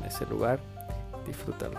en ese lugar. Disfrútalo.